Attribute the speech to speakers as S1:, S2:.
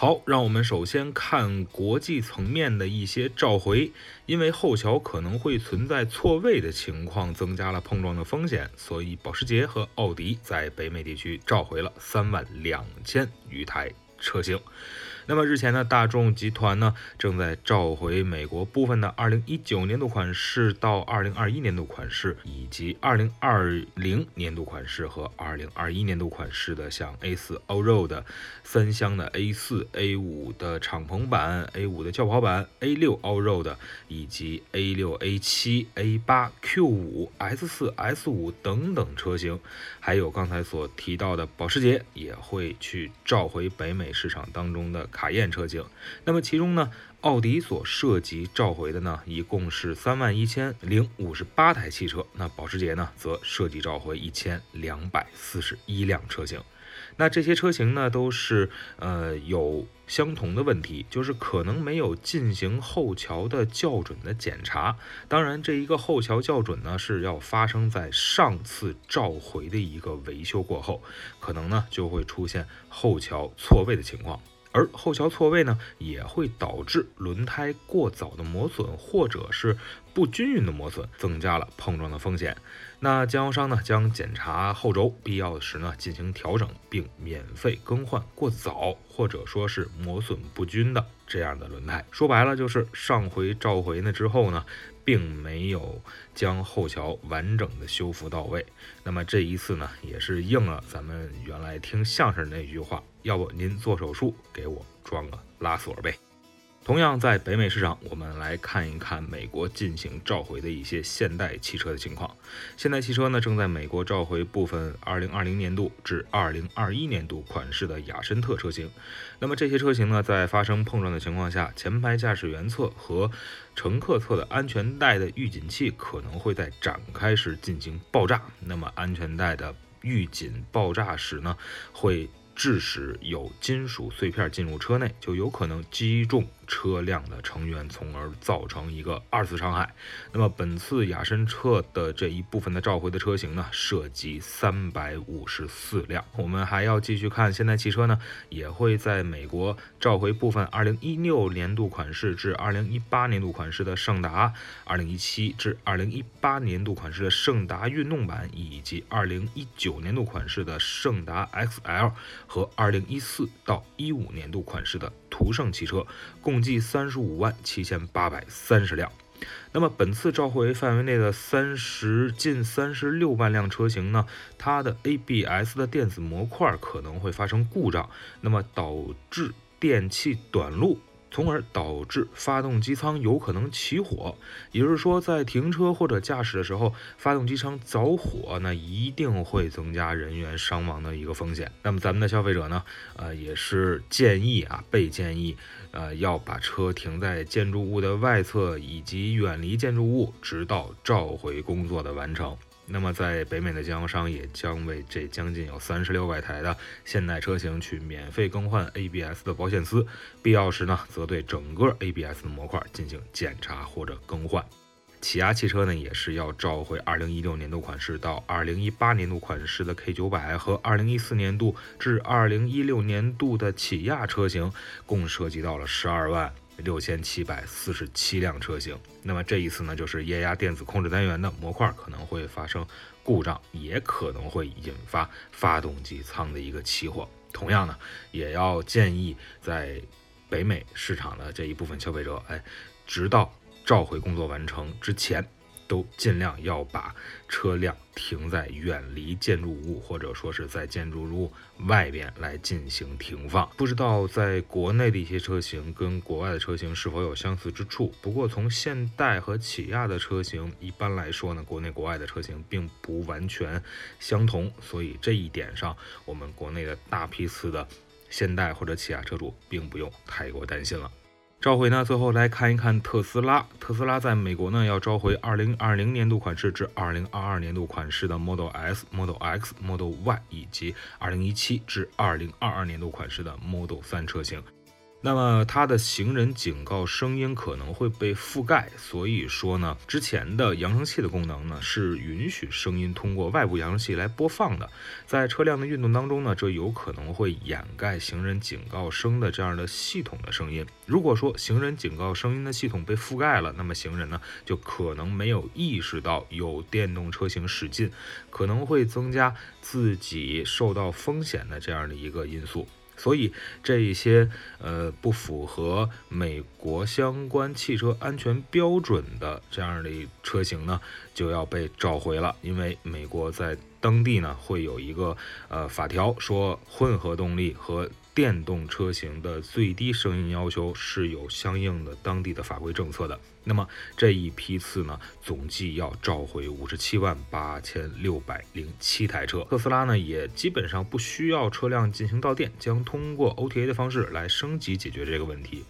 S1: 好，让我们首先看国际层面的一些召回，因为后桥可能会存在错位的情况，增加了碰撞的风险，所以保时捷和奥迪在北美地区召回了三万两千余台车型。那么日前呢，大众集团呢正在召回美国部分的2019年度款式到2021年度款式，以及2020年度款式和2021年度款式的像 A4 Allroad 三厢的 A4、A5 的敞篷版、A5 的轿跑版、A6 Allroad 以及 A6、A7、A8、Q5、S4、S5 等等车型，还有刚才所提到的保时捷也会去召回北美市场当中的。卡宴车型，那么其中呢，奥迪所涉及召回的呢，一共是三万一千零五十八台汽车，那保时捷呢，则涉及召回一千两百四十一辆车型。那这些车型呢，都是呃有相同的问题，就是可能没有进行后桥的校准的检查。当然，这一个后桥校准呢，是要发生在上次召回的一个维修过后，可能呢就会出现后桥错位的情况。而后桥错位呢，也会导致轮胎过早的磨损，或者是不均匀的磨损，增加了碰撞的风险。那经销商呢，将检查后轴，必要时呢进行调整，并免费更换过早或者说是磨损不均的这样的轮胎。说白了，就是上回召回呢之后呢。并没有将后桥完整的修复到位，那么这一次呢，也是应了咱们原来听相声那句话，要不您做手术给我装个拉锁呗。同样在北美市场，我们来看一看美国进行召回的一些现代汽车的情况。现代汽车呢，正在美国召回部分2020年度至2021年度款式的雅绅特车型。那么这些车型呢，在发生碰撞的情况下，前排驾驶员侧和乘客侧的安全带的预警器可能会在展开时进行爆炸。那么安全带的预警爆炸时呢，会致使有金属碎片进入车内，就有可能击中。车辆的成员，从而造成一个二次伤害。那么本次雅绅车的这一部分的召回的车型呢，涉及三百五十四辆。我们还要继续看，现代汽车呢也会在美国召回部分二零一六年度款式至二零一八年度款式的胜达，二零一七至二零一八年度款式的胜达运动版，以及二零一九年度款式的胜达 XL 和二零一四到一五年度款式的途胜汽车，共。计三十五万七千八百三十辆。那么本次召回范围内的三十近三十六万辆车型呢，它的 ABS 的电子模块可能会发生故障，那么导致电器短路。从而导致发动机舱有可能起火，也就是说，在停车或者驾驶的时候，发动机舱着火，那一定会增加人员伤亡的一个风险。那么咱们的消费者呢，呃，也是建议啊，被建议，呃，要把车停在建筑物的外侧以及远离建筑物，直到召回工作的完成。那么，在北美的经销商也将为这将近有三十六万台的现代车型去免费更换 ABS 的保险丝，必要时呢，则对整个 ABS 的模块进行检查或者更换。起亚汽车呢，也是要召回2016年度款式到2018年度款式的 K900 和2014年度至2016年度的起亚车型，共涉及到了十二万。六千七百四十七辆车型，那么这一次呢，就是液压电子控制单元的模块可能会发生故障，也可能会引发发动机舱的一个起火。同样呢，也要建议在北美市场的这一部分消费者，哎，直到召回工作完成之前。都尽量要把车辆停在远离建筑物，或者说是在建筑物外边来进行停放。不知道在国内的一些车型跟国外的车型是否有相似之处？不过从现代和起亚的车型一般来说呢，国内国外的车型并不完全相同，所以这一点上，我们国内的大批次的现代或者起亚车主并不用太过担心了。召回呢，最后来看一看特斯拉。特斯拉在美国呢要召回2020年度款式至2022年度款式的 Model S、Model X、Model Y 以及2017至2022年度款式的 Model 3车型。那么它的行人警告声音可能会被覆盖，所以说呢，之前的扬声器的功能呢是允许声音通过外部扬声器来播放的，在车辆的运动当中呢，这有可能会掩盖行人警告声的这样的系统的声音。如果说行人警告声音的系统被覆盖了，那么行人呢就可能没有意识到有电动车型驶近，可能会增加自己受到风险的这样的一个因素。所以这一些呃不符合美国相关汽车安全标准的这样的车型呢，就要被召回了。因为美国在当地呢会有一个呃法条，说混合动力和电动车型的最低声音要求是有相应的当地的法规政策的。那么这一批次呢，总计要召回五十七万八千六百零七台车。特斯拉呢，也基本上不需要车辆进行到店，将通过 OTA 的方式来升级解决这个问题。